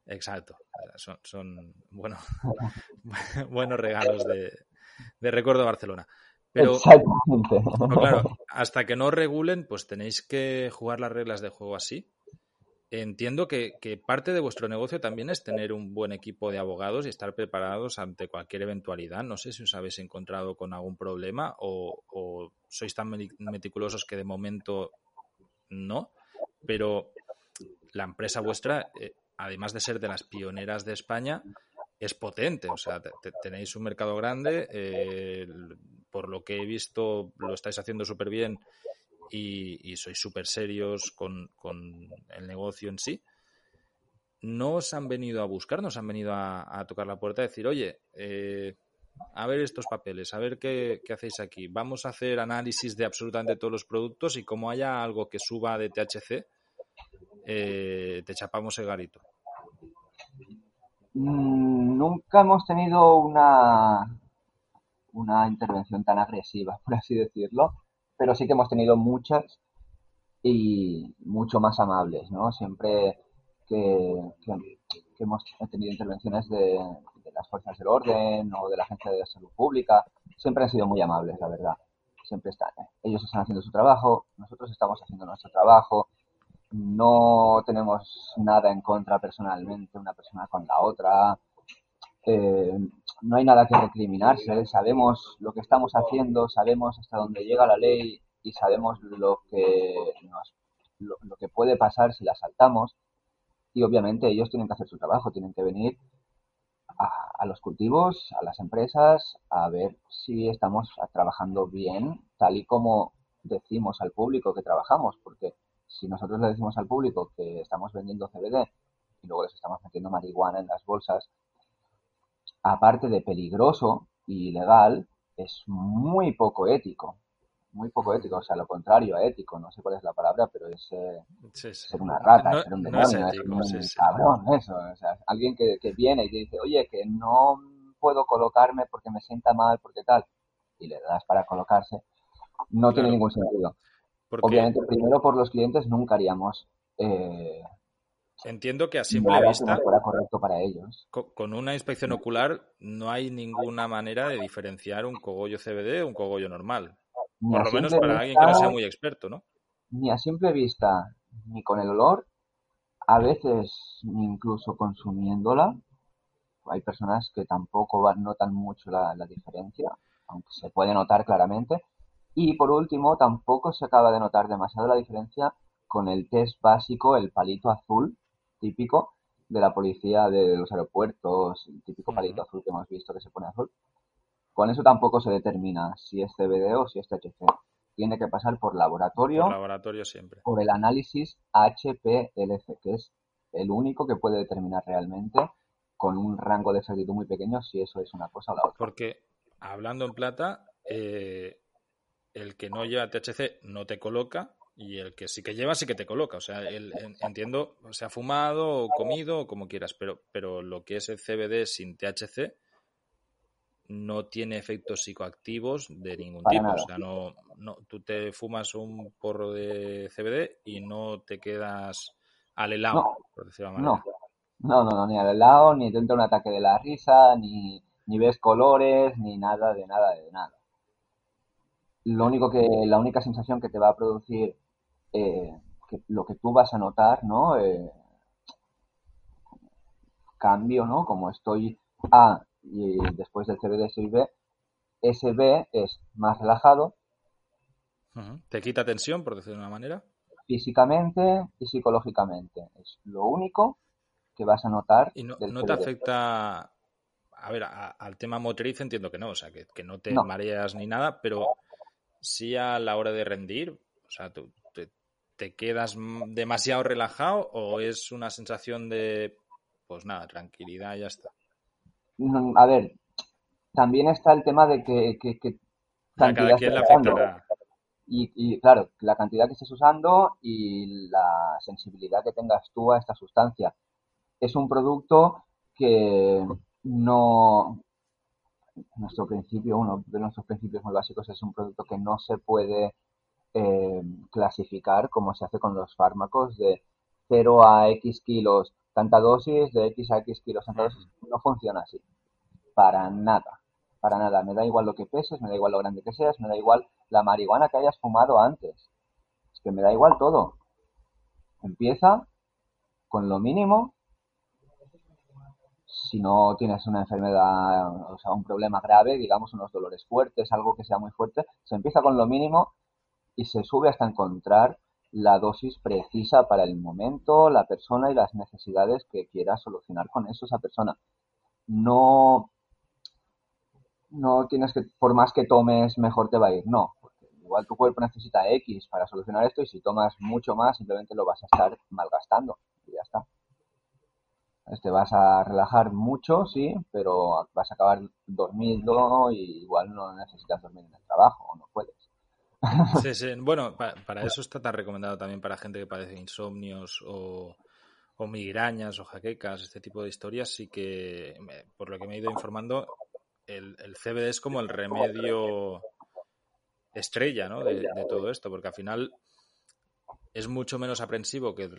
Exacto, son, son bueno, <laughs> buenos regalos de, de recuerdo de Barcelona. Pero, pero, claro, hasta que no regulen, pues tenéis que jugar las reglas de juego así entiendo que, que, parte de vuestro negocio también es tener un buen equipo de abogados y estar preparados ante cualquier eventualidad. No sé si os habéis encontrado con algún problema o, sois tan meticulosos que de momento no, pero la empresa vuestra, eh, además de ser de las pioneras de España, es potente. O sea, tenéis un mercado grande. Eh, por lo que he visto, lo estáis haciendo súper bien y, sois súper serios con, con, el negocio en sí, no os han venido a buscar, nos han venido a, a, tocar la puerta y decir, oye, eh, a ver estos papeles, a ver qué, qué, hacéis aquí. Vamos a hacer análisis de absolutamente todos los productos y como haya algo que suba de THC, eh, te chapamos el garito. Mm, nunca hemos tenido una, una intervención tan agresiva, <laughs> por así decirlo pero sí que hemos tenido muchas y mucho más amables, ¿no? Siempre que, hemos tenido intervenciones de, de, las fuerzas del orden o de la agencia de salud pública, siempre han sido muy amables, la verdad. Siempre están, ¿eh? ellos están haciendo su trabajo, nosotros estamos haciendo nuestro trabajo, no tenemos nada en contra personalmente una persona con la otra, eh, no hay nada que recriminarse, sabemos lo que estamos haciendo, sabemos hasta dónde llega la ley y sabemos lo que, nos, lo, lo, que puede pasar si la saltamos. Y obviamente ellos tienen que hacer su trabajo, tienen que venir a, a los cultivos, a las empresas, a ver si estamos trabajando bien, tal y como decimos al público que trabajamos, porque si nosotros le decimos al público que estamos vendiendo CBD y luego les estamos metiendo marihuana en las bolsas, aparte de peligroso y ilegal, es muy poco ético. Muy poco ético, o sea, lo contrario a ético, no sé cuál es la palabra, pero es eh, ser una rata, ser un demonio, es, un cabrón, eso. O sea, alguien que, que viene y dice, oye, que no puedo colocarme porque me sienta mal, porque tal, y le das para colocarse, no tiene ningún sentido. Obviamente, primero por los clientes nunca haríamos. Eh, Entiendo que a simple vista. correcto para ellos. Con, una inspección ocular no hay ninguna manera de diferenciar un cogollo CBD o un cogollo normal. por lo menos para alguien que no sea muy experto, ¿no? Ni a simple vista, ni con el olor, a veces incluso consumiéndola. Hay personas que tampoco notan mucho la diferencia, aunque se puede notar claramente. Y por último, tampoco se acaba de notar demasiado la diferencia con el test básico, el palito azul típico de la policía de los aeropuertos, el típico palito azul que hemos visto que se pone azul. Con eso tampoco se determina si es CBD o si es THC. Tiene que pasar por laboratorio. Por laboratorio siempre. Por el análisis HPLC, que es el único que puede determinar realmente con un rango de exactitud muy pequeño si eso es una cosa o la otra. Porque, hablando en plata, eh, el que no lleva THC no te coloca y el que sí que lleva sí que te coloca. O sea, el, entiendo, se ha fumado o comido o como quieras, pero, pero lo que es el CBD sin THC no tiene efectos psicoactivos de ningún tipo. O sea, no, no, tú te fumas un porro de CBD y no te quedas al helado, por decirlo de manera. No. no, no, ni al helado, ni te entra un ataque de la risa, ni, ni ves colores, ni nada de nada de nada lo único que, la única sensación que te va a producir, eh, que lo que tú vas a notar, ¿no? Eh, cambio, ¿no? Como estoy A y después del CBD soy B, ese B es más relajado. ¿Te quita tensión, por decirlo de una manera? Físicamente y psicológicamente. Es lo único que vas a notar. ¿Y no, te afecta, a ver, al tema motriz entiendo que no, o sea, que, no te mareas ni nada, pero si a la hora de rendir, o sea, ¿tú, te, quedas demasiado relajado o es una sensación de, pues nada, tranquilidad y ya está? Mm, a ver, también está el tema de que, que, cada quien le afectará. Y, y, claro, la cantidad que estés usando y la sensibilidad que tengas tú a esta sustancia. Es un producto que no, nuestro principio, uno de nuestros principios muy básicos es un producto que no se puede eh, clasificar como se hace con los fármacos de 0 a X kilos tanta dosis, de X a X kilos tanta dosis. No funciona así. Para nada. Para nada. Me da igual lo que peses, me da igual lo grande que seas, me da igual la marihuana que hayas fumado antes. Es que me da igual todo. Empieza con lo mínimo si no tienes una enfermedad, o sea, un problema grave, digamos unos dolores fuertes, algo que sea muy fuerte, se empieza con lo mínimo y se sube hasta encontrar la dosis precisa para el momento, la persona y las necesidades que quiera solucionar con eso esa persona. No, no tienes que, por más que tomes, mejor te va a ir. No, porque igual tu cuerpo necesita X para solucionar esto y si tomas mucho más, simplemente lo vas a estar malgastando y ya está. Te vas a relajar mucho, sí, pero vas a acabar dormido y igual no necesitas dormir en el trabajo o no puedes. <laughs> Sí, sí. Bueno, para, eso está tan recomendado también para gente que padece insomnios o, migrañas o jaquecas, este tipo de historias. Sí que, por lo que me he ido informando, el, el CBD es como el remedio estrella ¿no? de, de todo esto, porque al final es mucho menos aprensivo que,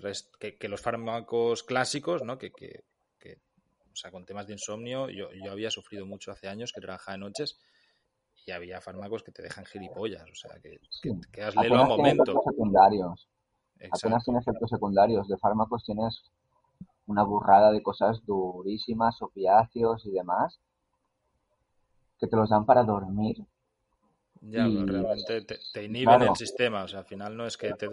que, los fármacos clásicos, ¿no? Que, que, o sea, con temas de insomnio, yo, yo había sufrido mucho hace años que trabajaba de noches y había fármacos que te dejan gilipollas, o sea, que, quedas lelo a un momento. secundarios. Apenas tienes efectos secundarios. De fármacos tienes una burrada de cosas durísimas, opiáceos y demás, que te los dan para dormir ya, realmente te, inhiben el sistema. O sea, al final no es que te,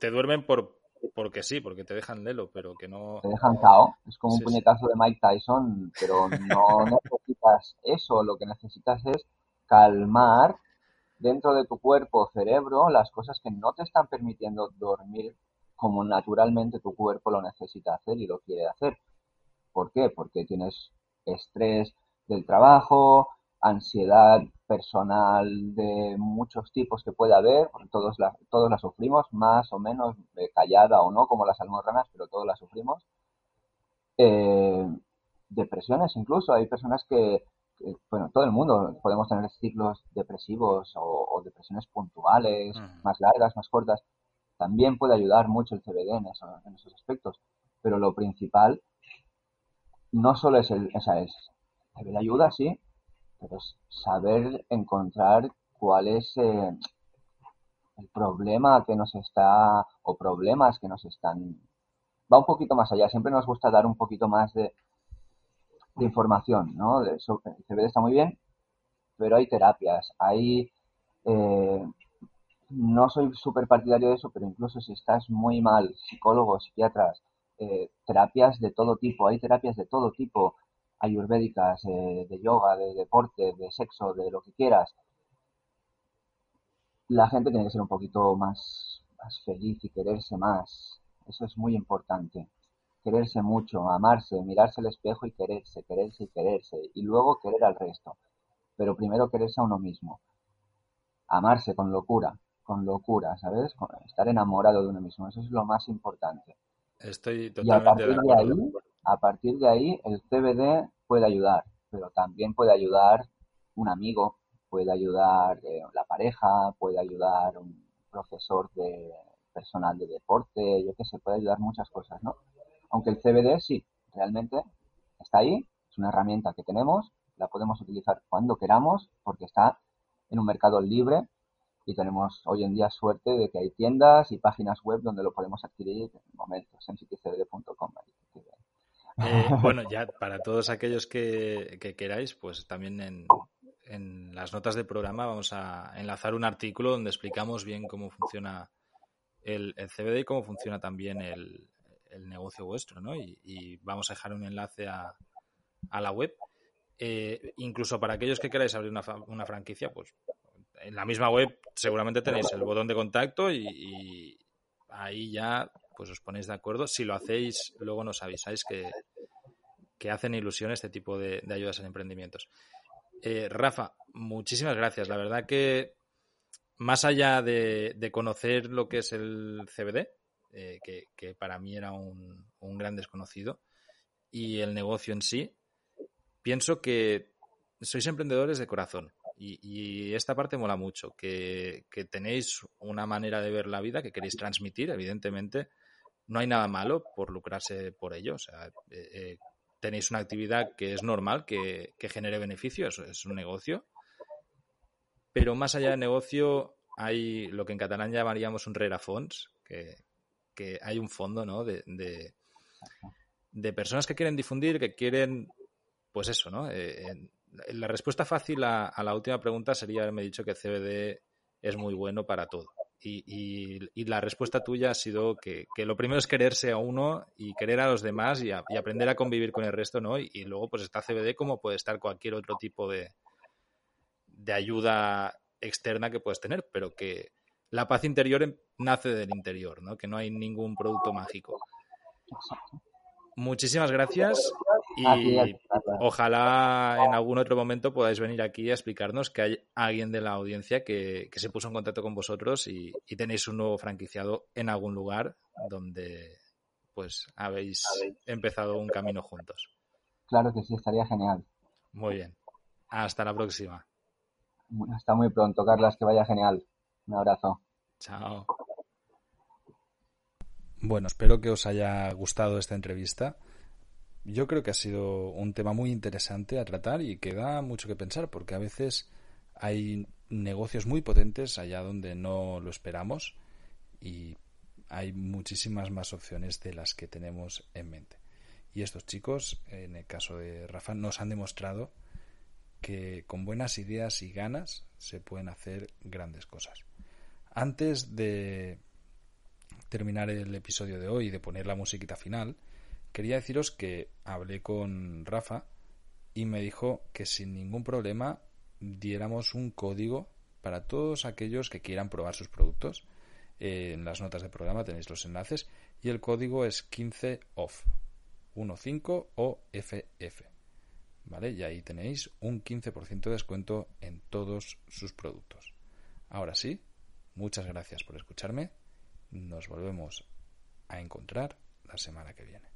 te, duermen por porque sí, porque te dejan lelo, pero que no. Te dejan cao. Es como un puñetazo de Mike Tyson, pero no <laughs> necesitas eso. Lo que necesitas es calmar dentro de tu cuerpo, cerebro, las cosas que no te están permitiendo dormir como naturalmente tu cuerpo lo necesita hacer y lo quiere hacer. ¿Por qué? Porque tienes estrés del trabajo, ansiedad personal de muchos tipos que puede haber, todos la, todos la sufrimos, más o menos, callada o no, como las almorranas, pero todos la sufrimos. Eh, depresiones incluso, hay personas que, bueno, todo el mundo podemos tener ciclos depresivos o, depresiones puntuales, más largas, más cortas. También puede ayudar mucho el CBD en, en esos aspectos, pero lo principal no solo es el, esa es, CBD ayuda, sí, pero es saber encontrar cuál es eh, el problema que nos está, o problemas que nos están, va un poquito más allá, siempre nos gusta dar un poquito más de, de información, ¿no? el CBD está muy bien, pero hay terapias, hay, eh, no soy súper partidario de eso, pero incluso si estás muy mal, psicólogos, psiquiatras, eh, terapias de todo tipo, hay terapias de todo tipo, ayurvédicas, eh, de yoga, de deporte, de sexo, de lo que quieras. La gente tiene que ser un poquito más, más feliz y quererse más. Eso es muy importante. Quererse mucho, amarse, mirarse al espejo y quererse, quererse y quererse. Y luego querer al resto. Pero primero quererse a uno mismo. Amarse con locura, con locura, ¿sabes? estar enamorado de uno mismo. Eso es lo más importante. Estoy totalmente de acuerdo. a partir de ahí, el CBD puede ayudar, pero también puede ayudar un amigo, puede ayudar eh, la pareja, puede ayudar un profesor de personal de deporte, yo qué sé, puede ayudar muchas cosas, ¿no? Aunque el CBD sí, realmente está ahí, es una herramienta que tenemos, la podemos utilizar cuando queramos porque está en un mercado libre y tenemos hoy en día suerte de que hay tiendas y páginas web donde lo podemos adquirir en el momento. Eh, <laughs> bueno, ya para todos aquellos que, queráis, pues también en, en, las notas del programa vamos a enlazar un artículo donde explicamos bien cómo funciona el, CBD y cómo funciona también el, negocio vuestro, ¿no? Y, vamos a dejar un enlace a, a la web. Eh, incluso para aquellos que queráis abrir una, una, franquicia, pues en la misma web seguramente tenéis el botón de contacto y ahí ya pues os ponéis de acuerdo. Si lo hacéis, luego nos avisáis que, hacen ilusión este tipo de, ayudas en emprendimientos. Eh, Rafa, muchísimas gracias. La verdad que más allá de, conocer lo que es el CBD, eh, que, para mí era un, gran desconocido, y el negocio en sí, pienso que sois emprendedores de corazón. Y, esta parte mola mucho, que, tenéis una manera de ver la vida que queréis transmitir, evidentemente, no hay nada malo por lucrarse por ello. O sea, eh, eh, tenéis una actividad que es normal, que, genere beneficios, es un negocio. Pero más allá del negocio, hay lo que en catalán llamaríamos un rerafons, que, que hay un fondo ¿no? de, de, personas que quieren difundir, que quieren, pues eso, ¿no? Eh, la respuesta fácil a, a, la última pregunta sería haberme dicho que CBD es muy bueno para todo. Y, la respuesta tuya ha sido que, lo primero es quererse a uno y querer a los demás y, aprender a convivir con el resto, ¿no? Y, luego pues está CBD como puede estar cualquier otro tipo de, de ayuda externa que puedes tener, pero que la paz interior nace del interior, ¿no? Que no hay ningún producto mágico. Muchísimas gracias y ojalá en algún otro momento podáis venir aquí a explicarnos que hay alguien de la audiencia que, se puso en contacto con vosotros y, tenéis un nuevo franquiciado en algún lugar donde pues habéis empezado un camino juntos. Claro que sí, estaría genial. Muy bien. Hasta la próxima. Hasta muy pronto, Carlas, que vaya genial. Un abrazo. Chao. Bueno, espero que os haya gustado esta entrevista. Yo creo que ha sido un tema muy interesante a tratar y que da mucho que pensar porque a veces hay negocios muy potentes allá donde no lo esperamos y hay muchísimas más opciones de las que tenemos en mente. Y estos chicos, en el caso de Rafa, nos han demostrado que con buenas ideas y ganas se pueden hacer grandes cosas. Antes de terminar el episodio de hoy y de poner la musiquita final, quería deciros que hablé con Rafa y me dijo que sin ningún problema diéramos un código para todos aquellos que quieran probar sus productos. Eh, en las notas del programa tenéis los enlaces y el código es 15OFF. 15OFF. ¿Vale? Y ahí tenéis un 15% de descuento en todos sus productos. Ahora sí, Muchas gracias por escucharme. Nos volvemos a encontrar la semana que viene.